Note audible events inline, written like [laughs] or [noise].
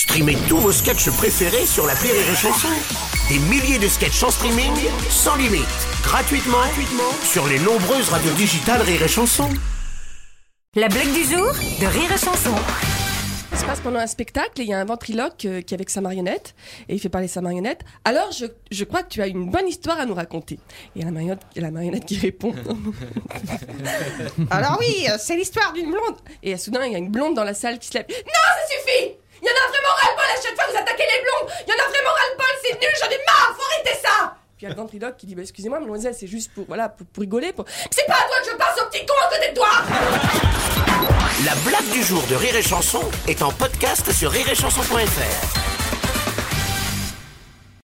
Streamez tous vos sketchs préférés sur la Rire et Chanson. Des milliers de sketchs en streaming, sans limite, gratuitement, gratuitement sur les nombreuses radios digitales Rire et Chanson. La blague du jour de Rire et Chanson. Ça se passe pendant un spectacle et il y a un ventriloque euh, qui est avec sa marionnette et il fait parler sa marionnette. Alors je, je crois que tu as une bonne histoire à nous raconter. Et il y a la marionnette, la marionnette qui répond. [laughs] Alors oui, euh, c'est l'histoire d'une blonde. Et euh, soudain il y a une blonde dans la salle qui se lève. Non, ça suffit Il y en a vraiment ras-le-bol à chaque fois que vous attaquez les blondes Il y en a vraiment ras-le-bol, c'est nul, j'en ai marre, faut arrêter ça puis il y a le ventriloque qui dit bah, excusez-moi mademoiselle c'est juste pour voilà pour, rigoler pour... c'est pas à toi que je passe au petit con à côté de toi La blague du jour de Rire et Chanson est en podcast sur rireetchanson.fr.